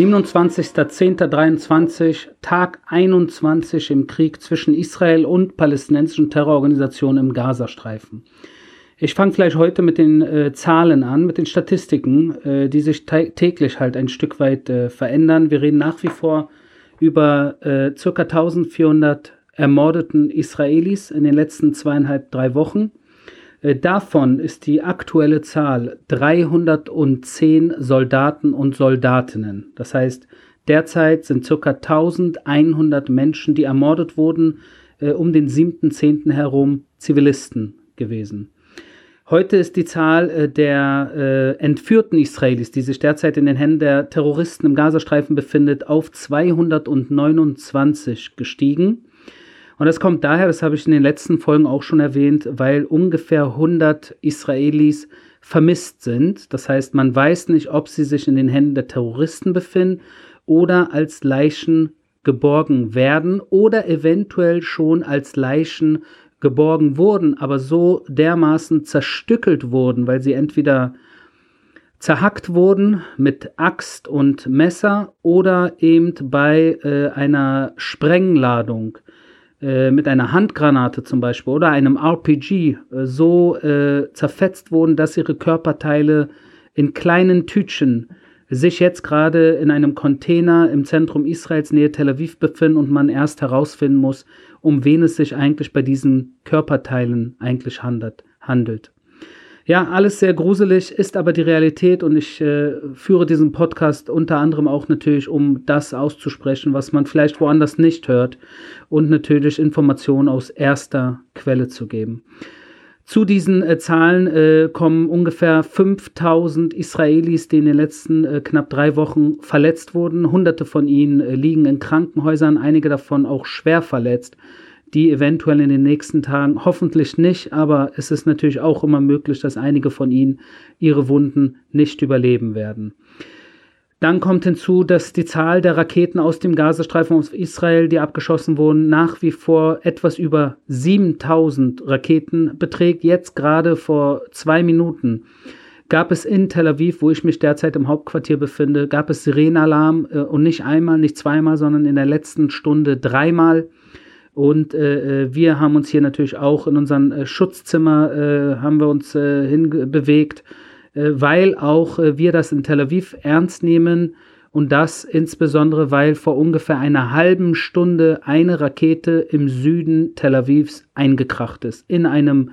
27.10.23, Tag 21 im Krieg zwischen Israel und palästinensischen Terrororganisationen im Gazastreifen. Ich fange vielleicht heute mit den äh, Zahlen an, mit den Statistiken, äh, die sich täglich halt ein Stück weit äh, verändern. Wir reden nach wie vor über äh, ca. 1400 ermordeten Israelis in den letzten zweieinhalb, drei Wochen. Äh, davon ist die aktuelle Zahl 310 Soldaten und Soldatinnen. Das heißt, derzeit sind ca. 1100 Menschen, die ermordet wurden, äh, um den 7.10. herum Zivilisten gewesen. Heute ist die Zahl äh, der entführten Israelis, die sich derzeit in den Händen der Terroristen im Gazastreifen befindet, auf 229 gestiegen. Und das kommt daher, das habe ich in den letzten Folgen auch schon erwähnt, weil ungefähr 100 Israelis vermisst sind. Das heißt, man weiß nicht, ob sie sich in den Händen der Terroristen befinden oder als Leichen geborgen werden oder eventuell schon als Leichen geborgen wurden, aber so dermaßen zerstückelt wurden, weil sie entweder zerhackt wurden mit Axt und Messer oder eben bei äh, einer Sprengladung äh, mit einer Handgranate zum Beispiel oder einem RPG äh, so äh, zerfetzt wurden, dass ihre Körperteile in kleinen Tütchen sich jetzt gerade in einem Container im Zentrum Israels nähe Tel Aviv befinden und man erst herausfinden muss, um wen es sich eigentlich bei diesen Körperteilen eigentlich handelt. handelt. Ja, alles sehr gruselig, ist aber die Realität und ich äh, führe diesen Podcast unter anderem auch natürlich, um das auszusprechen, was man vielleicht woanders nicht hört und natürlich Informationen aus erster Quelle zu geben. Zu diesen äh, Zahlen äh, kommen ungefähr 5000 Israelis, die in den letzten äh, knapp drei Wochen verletzt wurden. Hunderte von ihnen äh, liegen in Krankenhäusern, einige davon auch schwer verletzt, die eventuell in den nächsten Tagen, hoffentlich nicht, aber es ist natürlich auch immer möglich, dass einige von ihnen ihre Wunden nicht überleben werden. Dann kommt hinzu, dass die Zahl der Raketen aus dem Gazastreifen auf Israel, die abgeschossen wurden, nach wie vor etwas über 7000 Raketen beträgt. Jetzt gerade vor zwei Minuten gab es in Tel Aviv, wo ich mich derzeit im Hauptquartier befinde, gab es Sirenenalarm äh, und nicht einmal, nicht zweimal, sondern in der letzten Stunde dreimal. Und äh, äh wir haben uns hier natürlich auch in unserem äh, Schutzzimmer äh, haben wir uns äh, hinbewegt äh, weil auch wir das in Tel Aviv ernst nehmen und das insbesondere, weil vor ungefähr einer halben Stunde eine Rakete im Süden Tel Avivs eingekracht ist. In einem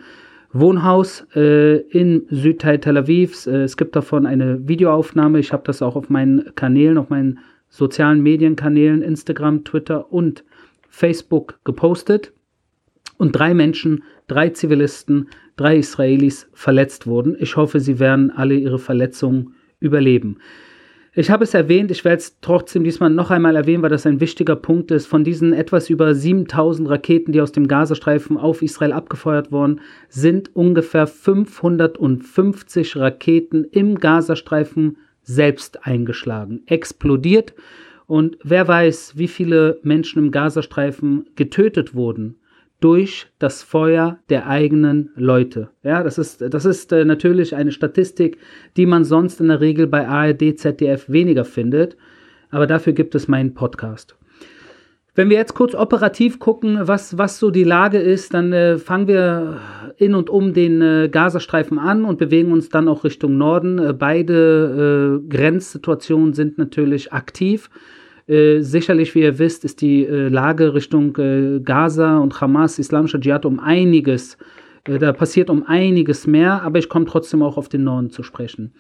Wohnhaus äh, im Südteil Tel Avivs. Es gibt davon eine Videoaufnahme. Ich habe das auch auf meinen Kanälen, auf meinen sozialen Medienkanälen, Instagram, Twitter und Facebook gepostet. Und drei Menschen, drei Zivilisten, drei Israelis verletzt wurden. Ich hoffe, sie werden alle ihre Verletzungen überleben. Ich habe es erwähnt, ich werde es trotzdem diesmal noch einmal erwähnen, weil das ein wichtiger Punkt ist. Von diesen etwas über 7000 Raketen, die aus dem Gazastreifen auf Israel abgefeuert wurden, sind ungefähr 550 Raketen im Gazastreifen selbst eingeschlagen, explodiert. Und wer weiß, wie viele Menschen im Gazastreifen getötet wurden durch das Feuer der eigenen Leute. Ja, das ist, das ist äh, natürlich eine Statistik, die man sonst in der Regel bei ARD, ZDF weniger findet. Aber dafür gibt es meinen Podcast. Wenn wir jetzt kurz operativ gucken, was, was so die Lage ist, dann äh, fangen wir in und um den äh, Gazastreifen an und bewegen uns dann auch Richtung Norden. Äh, beide äh, Grenzsituationen sind natürlich aktiv. Äh, sicherlich, wie ihr wisst, ist die äh, Lage Richtung Gaza und Hamas, Islamischer Dschihad um einiges, da passiert um einiges mehr, aber ich komme trotzdem auch auf den Norden zu sprechen.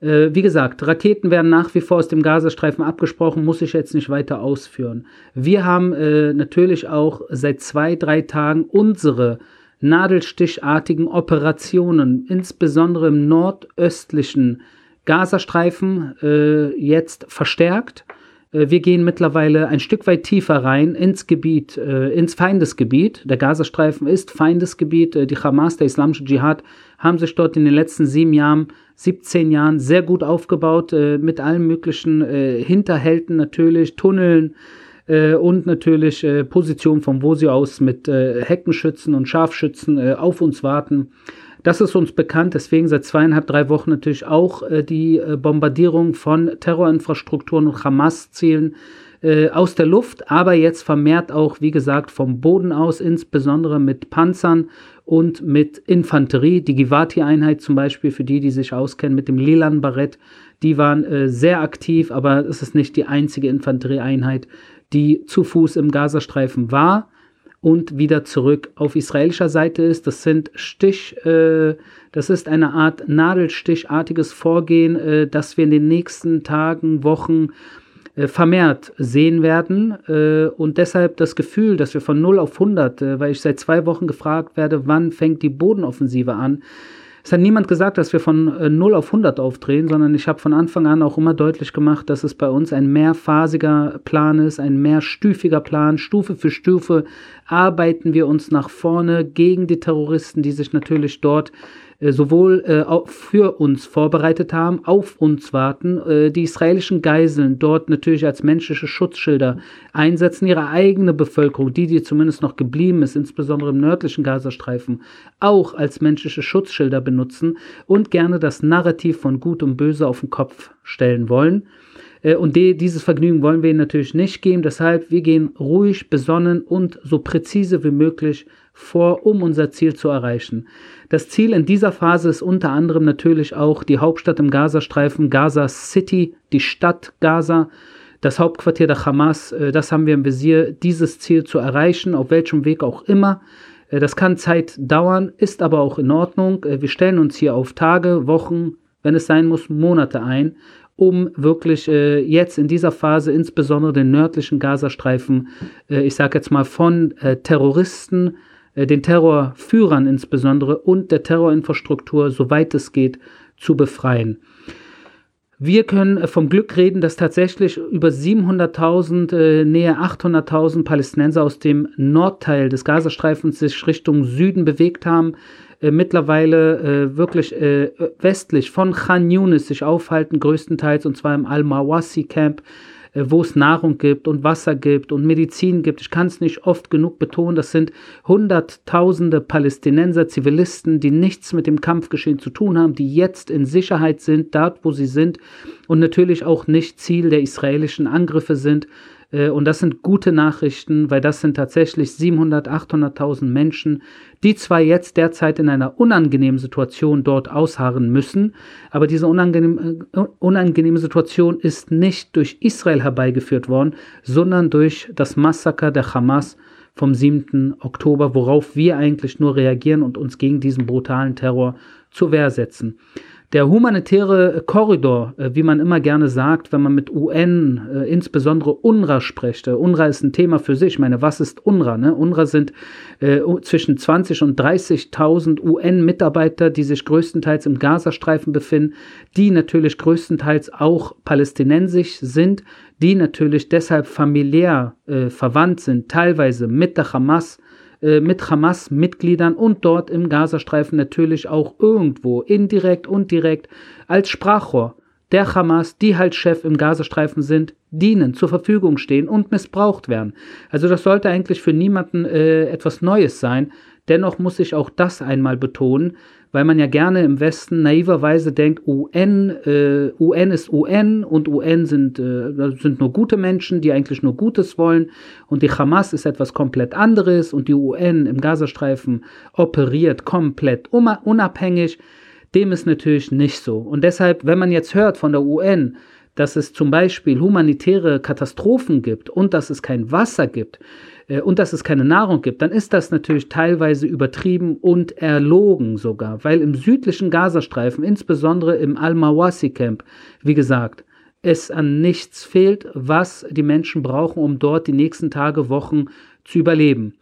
Äh, wie gesagt, Raketen werden nach wie vor aus dem Gazastreifen abgesprochen, muss ich jetzt nicht weiter ausführen. Wir haben natürlich auch seit zwei, drei Tagen unsere nadelstichartigen Operationen, insbesondere im nordöstlichen Gazastreifen, jetzt verstärkt. Äh, wir gehen mittlerweile ein Stück weit tiefer rein ins Gebiet, äh, ins Feindesgebiet. Der Gazastreifen ist Feindesgebiet. Äh, die Hamas, der Islamische Dschihad, haben sich dort in den letzten sieben Jahren, 17 Jahren sehr gut aufgebaut, mit allen möglichen Hinterhälten natürlich, Tunneln und natürlich Positionen, von wo sie aus mit Heckenschützen und Scharfschützen auf uns warten. Das ist uns bekannt, deswegen seit zweieinhalb, drei Wochen natürlich auch äh, die äh, Bombardierung von Terrorinfrastrukturen und Hamas-Zielen äh, aus der Luft, aber jetzt vermehrt auch, wie gesagt, vom Boden aus, insbesondere mit Panzern und mit Infanterie. Die Givati-Einheit zum Beispiel, für die, die sich auskennen mit dem lilan Barett, die waren äh, sehr aktiv, aber es ist nicht die einzige Infanterieeinheit, die zu Fuß im Gazastreifen war und wieder zurück auf israelischer Seite ist. Das sind Stich, äh, das ist eine Art Nadelstichartiges Vorgehen, äh, das wir in den nächsten Tagen, Wochen äh, vermehrt sehen werden äh, und deshalb das Gefühl, dass wir von 0 auf 100, äh, weil ich seit zwei Wochen gefragt werde, wann fängt die Bodenoffensive an, es hat niemand gesagt, dass wir von 0 auf 100 aufdrehen, sondern ich habe von Anfang an auch immer deutlich gemacht, dass es bei uns ein mehrphasiger Plan ist, ein mehrstufiger Plan. Stufe für Stufe arbeiten wir uns nach vorne gegen die Terroristen, die sich natürlich dort äh, sowohl äh, für uns vorbereitet haben, auf uns warten, äh, die israelischen Geiseln dort natürlich als menschliche Schutzschilder einsetzen, ihre eigene Bevölkerung, die, die zumindest noch geblieben ist, insbesondere im nördlichen Gazastreifen, auch als menschliche Schutzschilder benutzen und gerne das Narrativ von Gut und Böse auf den Kopf stellen wollen. Und die, dieses Vergnügen wollen wir ihnen natürlich nicht geben. Deshalb, wir gehen ruhig, besonnen und so präzise wie möglich vor, um unser Ziel zu erreichen. Das Ziel in dieser Phase ist unter anderem natürlich auch die Hauptstadt im Gazastreifen, Gaza City, die Stadt Gaza, das Hauptquartier der Hamas. Äh, das haben wir im Visier, dieses Ziel zu erreichen, auf welchem Weg auch immer. Äh, das kann Zeit dauern, ist aber auch in Ordnung. Äh, wir stellen uns hier auf Tage, Wochen, wenn es sein muss, Monate ein, um wirklich jetzt in dieser Phase insbesondere den nördlichen Gazastreifen, ich sage jetzt mal von Terroristen, äh, den Terrorführern insbesondere und der Terrorinfrastruktur, soweit es geht, zu befreien. Wir können äh, vom Glück reden, dass tatsächlich über 700.000, äh, näher 800.000 Palästinenser aus dem Nordteil des Gazastreifens sich Richtung Süden bewegt haben, äh, mittlerweile äh, wirklich äh, westlich von Khan Yunis sich aufhalten, größtenteils, und zwar im Al-Mawasi Camp, wo es Nahrung gibt und Wasser gibt und Medizin gibt. Ich kann es nicht oft genug betonen, das sind Hunderttausende Palästinenser, Zivilisten, die nichts mit dem Kampfgeschehen zu tun haben, die jetzt in Sicherheit sind, dort wo sie sind und natürlich auch nicht Ziel der israelischen Angriffe sind. Äh, und das sind gute Nachrichten, weil das sind tatsächlich 700, 800.000 Menschen, die zwar jetzt derzeit in einer unangenehmen Situation dort ausharren müssen, aber diese unangenehm, äh, unangenehme Situation ist nicht durch Israel herbeigeführt worden, sondern durch das Massaker der Hamas vom 7. Oktober, worauf wir eigentlich nur reagieren und uns gegen diesen brutalen Terror zur Wehr setzen. Der humanitäre Korridor, äh, wie man immer gerne sagt, wenn man mit UN, äh, insbesondere UNRWA spricht. Äh, UNRWA ist ein Thema für sich. Ich meine, was ist UNRWA? Ne? UNRWA sind äh, zwischen 20 und 30.000 UN-Mitarbeiter, die sich größtenteils im Gazastreifen befinden, die natürlich größtenteils auch palästinensisch sind, die natürlich deshalb familiär äh, verwandt sind, teilweise mit der Hamas, äh, mit Hamas-Mitgliedern und dort im Gazastreifen natürlich auch irgendwo indirekt und direkt als Sprachrohr der Hamas, die halt Chef im Gazastreifen sind, dienen, zur Verfügung stehen und missbraucht werden. Also das sollte eigentlich für niemanden äh, etwas Neues sein. Dennoch muss ich auch das einmal betonen weil man ja gerne im Westen naiverweise denkt, UN, äh, UN ist UN und UN sind, äh, sind nur gute Menschen, die eigentlich nur Gutes wollen und die Hamas ist etwas komplett anderes und die UN im Gazastreifen operiert komplett unabhängig. Dem ist natürlich nicht so. Und deshalb, wenn man jetzt hört von der UN, dass es zum Beispiel humanitäre Katastrophen gibt und dass es kein Wasser gibt, äh, und dass es keine Nahrung gibt, dann ist das natürlich teilweise übertrieben und erlogen sogar, weil im südlichen Gazastreifen, insbesondere im Al-Mawasi-Camp, wie gesagt, es an nichts fehlt, was die Menschen brauchen, um dort die nächsten Tage, Wochen zu überleben.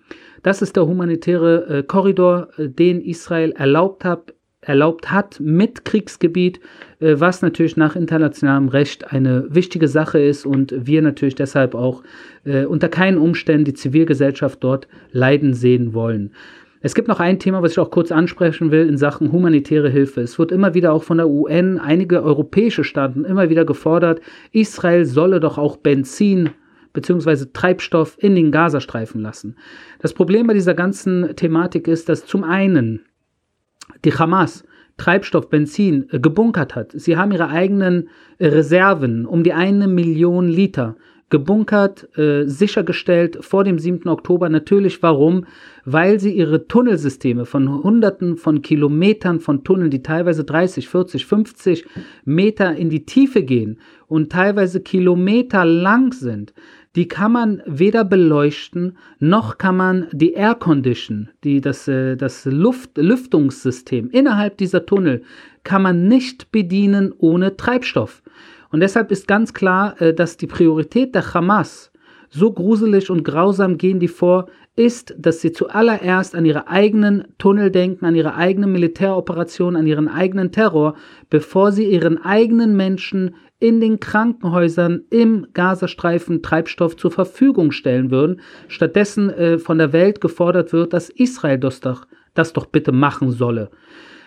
Das ist der humanitäre äh, Korridor, äh, den Israel erlaubt hat, erlaubt hat mit Kriegsgebiet, äh, was natürlich nach internationalem Recht eine wichtige Sache ist und wir natürlich deshalb auch äh, unter keinen Umständen die Zivilgesellschaft dort leiden sehen wollen. Es gibt noch ein Thema, was ich auch kurz ansprechen will in Sachen humanitäre Hilfe. Es wird immer wieder auch von der UN, einige europäische Staaten immer wieder gefordert, Israel solle doch auch Benzin bzw. Treibstoff in den Gazastreifen lassen. Das Problem bei dieser ganzen Thematik ist, dass zum einen die Hamas Treibstoff, Benzin äh, gebunkert hat. Sie haben ihre eigenen äh, Reserven um die eine Million Liter gebunkert, äh, sichergestellt vor dem 7. Oktober. Natürlich warum? Weil sie ihre Tunnelsysteme von Hunderten von Kilometern von Tunneln, die teilweise 30, 40, 50 Meter in die Tiefe gehen und teilweise Kilometer lang sind, die kann man weder beleuchten, noch kann man die Air Condition, die, das, äh, das Luft, Lüftungssystem innerhalb dieser Tunnel, kann man nicht bedienen ohne Treibstoff. Und deshalb ist ganz klar, äh, dass die Priorität der Hamas, so gruselig und grausam gehen die vor, ist, dass sie zuallererst an ihre eigenen Tunnel denken, an ihre eigenen Militäroperationen, an ihren eigenen Terror, bevor sie ihren eigenen Menschen in den Krankenhäusern im Gazastreifen Treibstoff zur Verfügung stellen würden. Stattdessen äh, von der Welt gefordert wird, dass Israel das doch, das doch bitte machen solle.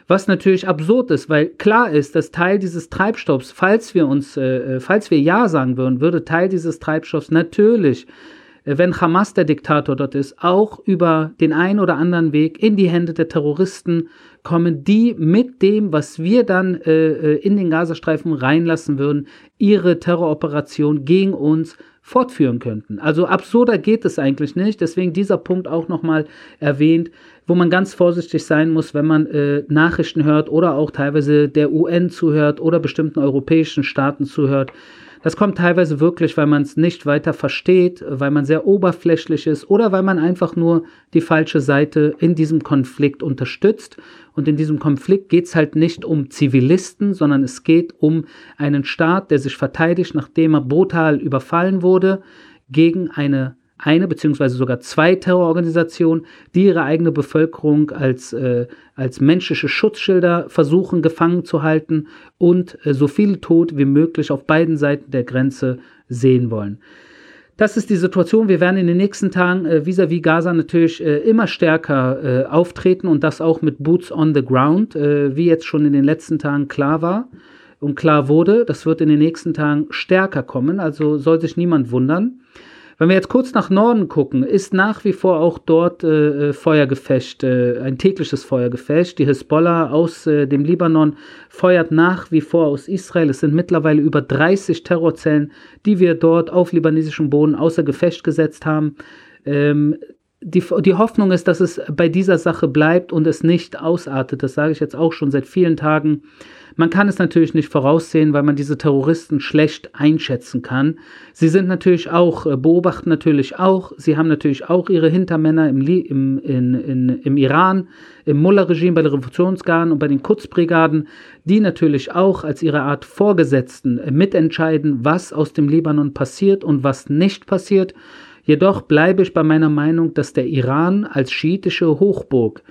Was natürlich absurd ist, weil klar ist, dass Teil dieses Treibstoffs, falls wir uns, äh, äh falls wir Ja sagen würden, würde Teil dieses Treibstoffs natürlich äh, wenn Hamas der Diktator dort ist, auch über den einen oder anderen Weg in die Hände der Terroristen kommen, die mit dem, was wir dann äh, äh, in den Gazastreifen reinlassen würden, ihre Terroroperation gegen uns fortführen könnten. Also absurder geht es eigentlich nicht. Deswegen dieser Punkt auch nochmal erwähnt, wo man ganz vorsichtig sein muss, wenn man äh, Nachrichten hört oder auch teilweise der UN zuhört oder bestimmten europäischen Staaten zuhört das kommt teilweise wirklich, weil man es nicht weiter versteht, weil man sehr oberflächlich ist oder weil man einfach nur die falsche Seite in diesem Konflikt unterstützt. Und in diesem Konflikt geht es halt nicht um Zivilisten, sondern es geht um einen Staat, der sich verteidigt, nachdem er brutal überfallen wurde, gegen eine eine beziehungsweise sogar zwei Terrororganisationen, die ihre eigene Bevölkerung als, äh, als menschliche Schutzschilder versuchen gefangen zu halten und äh, so viel Tod wie möglich auf beiden Seiten der Grenze sehen wollen. Das ist die Situation. Wir werden in den nächsten Tagen äh, vis-à-vis Gaza natürlich äh, immer stärker äh, auftreten und das auch mit Boots on the Ground, äh, wie jetzt schon in den letzten Tagen klar war und klar wurde. Das wird in den nächsten Tagen stärker kommen, also soll sich niemand wundern. Wenn wir jetzt kurz nach Norden gucken, ist nach wie vor auch dort äh, äh, Feuergefecht, äh, ein tägliches Feuergefecht. Die Hisbollah aus äh, dem Libanon feuert nach wie vor aus Israel. Es sind mittlerweile über 30 Terrorzellen, die wir dort auf libanesischem Boden außer Gefecht gesetzt haben. Ähm, die, die Hoffnung ist, dass es bei dieser Sache bleibt und es nicht ausartet. Das sage ich jetzt auch schon seit vielen Tagen. Man kann es natürlich nicht voraussehen, weil man diese Terroristen schlecht einschätzen kann. Sie sind natürlich auch, äh, beobachten natürlich auch, sie haben natürlich auch ihre Hintermänner im, im, in, in, im Iran, im Mullah-Regime, bei den Revolutionsgarden und bei den Kutzbrigaden, die natürlich auch als ihre Art Vorgesetzten äh, mitentscheiden, was aus dem Libanon passiert und was nicht passiert. Jedoch bleibe ich bei meiner Meinung, dass der Iran als schiitische Hochburg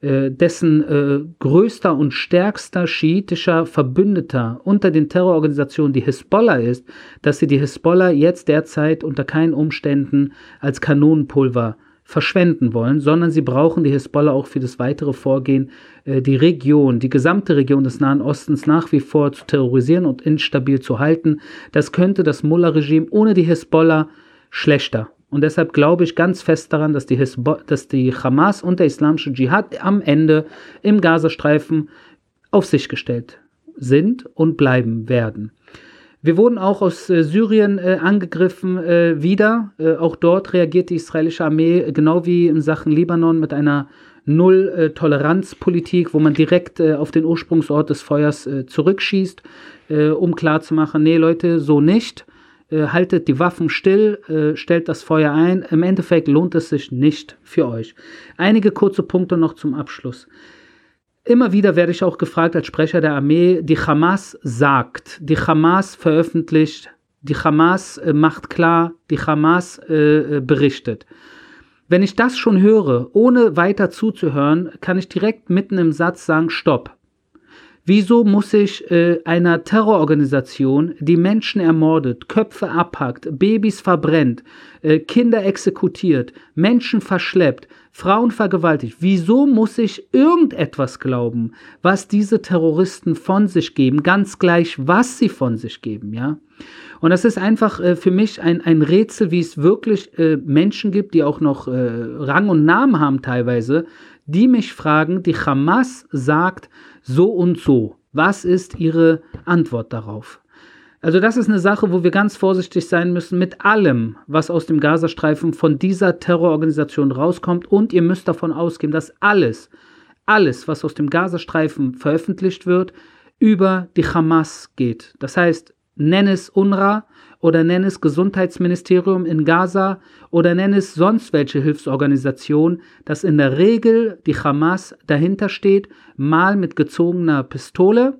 dessen äh, größter und stärkster schiitischer Verbündeter unter den Terrororganisationen die Hisbollah ist, dass sie die Hisbollah jetzt derzeit unter keinen Umständen als Kanonenpulver verschwenden wollen, sondern sie brauchen die Hisbollah auch für das weitere Vorgehen, äh, die Region, die gesamte Region des Nahen Ostens nach wie vor zu terrorisieren und instabil zu halten. Das könnte das Mullah-Regime ohne die Hisbollah schlechter und deshalb glaube ich ganz fest daran, dass die, Hisbo dass die Hamas und der islamische Dschihad am Ende im Gazastreifen auf sich gestellt sind und bleiben werden. Wir wurden auch aus äh, Syrien äh, angegriffen äh, wieder. Äh, auch dort reagiert die israelische Armee äh, genau wie in Sachen Libanon mit einer Null-Toleranz-Politik, wo man direkt äh, auf den Ursprungsort des Feuers zurückschießt, um klarzumachen, nee Leute, so nicht äh, haltet die Waffen still, äh, stellt das Feuer ein. Im Endeffekt lohnt es sich nicht für euch. Einige kurze Punkte noch zum Abschluss. Immer wieder werde ich auch gefragt als Sprecher der Armee, die Hamas sagt, die Hamas veröffentlicht, die Hamas äh, macht klar, die Hamas äh, äh, berichtet. Wenn ich das schon höre, ohne weiter zuzuhören, kann ich direkt mitten im Satz sagen, stopp. Wieso muss ich äh, einer Terrororganisation, die Menschen ermordet, Köpfe abhackt, Babys verbrennt, äh, Kinder exekutiert, Menschen verschleppt, Frauen vergewaltigt. Wieso muss ich irgendetwas glauben, was diese Terroristen von sich geben, ganz gleich, was sie von sich geben, ja? Und das ist einfach äh, für mich ein, ein Rätsel, wie es wirklich äh, Menschen gibt, die auch noch äh, Rang und Namen haben teilweise, die mich fragen, die Hamas sagt so und so. Was ist ihre Antwort darauf? Also das ist eine Sache, wo wir ganz vorsichtig sein müssen mit allem, was aus dem Gazastreifen von dieser Terrororganisation rauskommt. Und ihr müsst davon ausgehen, dass alles, alles, was aus dem Gazastreifen veröffentlicht wird, über die Hamas geht. Das heißt, nenn es UNRWA oder nenn es Gesundheitsministerium in Gaza oder nenn es sonst welche Hilfsorganisation, dass in der Regel die Hamas dahinter steht, mal mit gezogener Pistole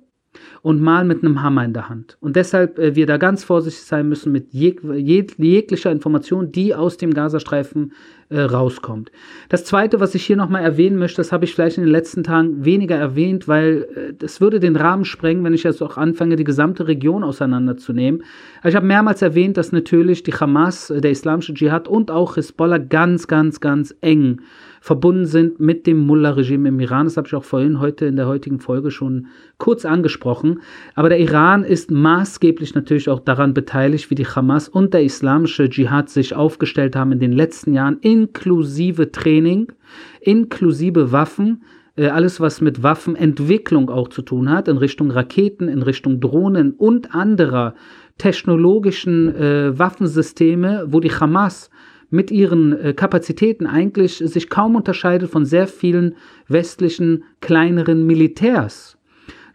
und mal mit einem Hammer in der Hand. Und deshalb äh, wir da ganz vorsichtig sein müssen mit jeg jeg jeglicher Information, die aus dem Gazastreifen äh, rauskommt. Das Zweite, was ich hier nochmal erwähnen möchte, das habe ich vielleicht in den letzten Tagen weniger erwähnt, weil äh, würde den Rahmen sprengen, wenn ich jetzt auch anfange, die gesamte Region auseinanderzunehmen. Also ich habe mehrmals erwähnt, dass natürlich die Hamas, äh, der islamische Dschihad und auch Hisbollah ganz, ganz, ganz eng verbunden sind mit dem Mullah-Regime im Iran. Das habe ich auch vorhin heute in der heutigen Folge schon kurz angesprochen. Aber der Iran ist maßgeblich natürlich auch daran beteiligt, wie die Hamas und der islamische Dschihad sich aufgestellt haben in den letzten Jahren, inklusive Training, inklusive Waffen äh, alles, was mit Waffenentwicklung auch zu tun hat, in Richtung Raketen, in Richtung Drohnen und anderer technologischen äh, Waffensysteme, wo die Hamas mit ihren äh, Kapazitäten eigentlich sich kaum unterscheidet von sehr vielen westlichen kleineren Militärs.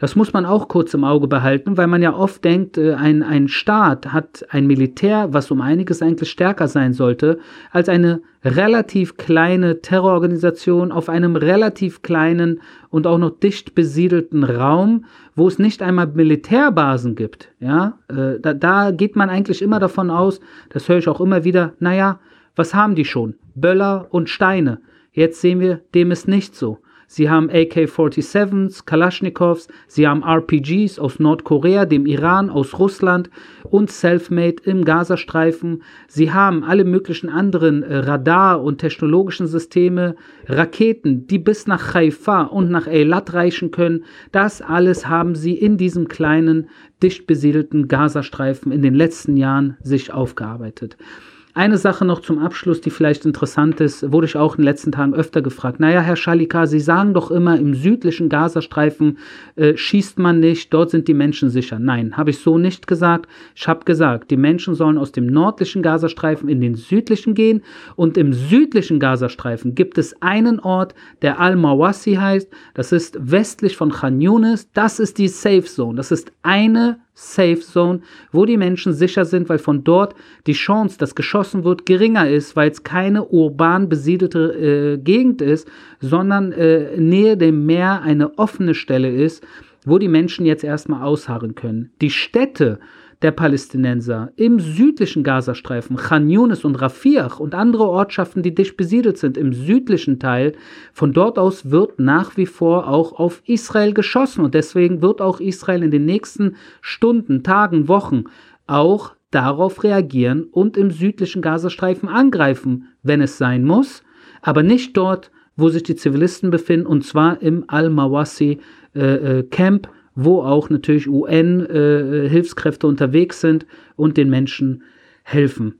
Das muss man auch kurz im Auge behalten, weil man ja oft denkt, äh, ein, ein Staat hat ein Militär, was um einiges eigentlich stärker sein sollte, als eine relativ kleine Terrororganisation auf einem relativ kleinen und auch noch dicht besiedelten Raum, wo es nicht einmal Militärbasen gibt. Ja, äh, da, da geht man eigentlich immer davon aus, das höre ich auch immer wieder, naja, was haben die schon? Böller und Steine. Jetzt sehen wir, dem ist nicht so. Sie haben AK-47s, Kalaschnikows, sie haben RPGs aus Nordkorea, dem Iran, aus Russland und Selfmade im Gazastreifen. Sie haben alle möglichen anderen äh, Radar- und technologischen Systeme, Raketen, die bis nach Haifa und nach Eilat reichen können. Das alles haben sie in diesem kleinen, dicht besiedelten Gazastreifen in den letzten Jahren sich aufgearbeitet. Eine Sache noch zum Abschluss, die vielleicht interessant ist, wurde ich auch in den letzten Tagen öfter gefragt. Naja, Herr Schalika, Sie sagen doch immer, im südlichen Gazastreifen äh, schießt man nicht, dort sind die Menschen sicher. Nein, habe ich so nicht gesagt. Ich habe gesagt, die Menschen sollen aus dem nördlichen Gazastreifen in den südlichen gehen und im südlichen Gazastreifen gibt es einen Ort, der Al-Mawassi heißt. Das ist westlich von Khan Yunis. Das ist die Safe Zone. Das ist eine Safe Zone, wo die Menschen sicher sind, weil von dort die Chance, dass geschossen wird, geringer ist, weil es keine urban besiedelte äh, Gegend ist, sondern äh, nähe dem Meer eine offene Stelle ist, wo die Menschen jetzt erstmal ausharren können. Die Städte, der Palästinenser. Im südlichen Gazastreifen, Khan Yunis und Rafiach und andere Ortschaften, die dicht besiedelt sind im südlichen Teil, von dort aus wird nach wie vor auch auf Israel geschossen. Und deswegen wird auch Israel in den nächsten Stunden, Tagen, Wochen auch darauf reagieren und im südlichen Gazastreifen angreifen, wenn es sein muss, aber nicht dort, wo sich die Zivilisten befinden, und zwar im Al-Mawasi äh, äh Camp, wo auch natürlich UN-Hilfskräfte äh, unterwegs sind und den Menschen helfen.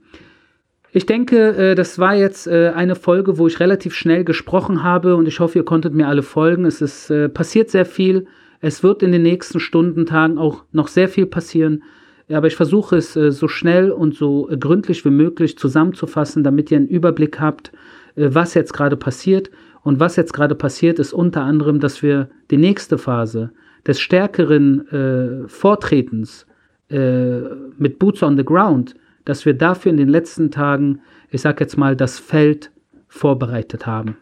Ich denke, äh, das war jetzt äh, eine Folge, wo ich relativ schnell gesprochen habe und ich hoffe, ihr konntet mir alle folgen. Es ist passiert sehr viel. Es wird in den nächsten Stunden, Tagen auch noch sehr viel passieren. Aber ich versuche es so schnell und so gründlich wie möglich zusammenzufassen, damit ihr einen Überblick habt, was jetzt gerade passiert. Und was jetzt gerade passiert, ist unter anderem, dass wir die nächste Phase, des stärkeren äh, Vortretens äh, mit Boots on the Ground, dass wir dafür in den letzten Tagen, ich sag jetzt mal, das Feld vorbereitet haben.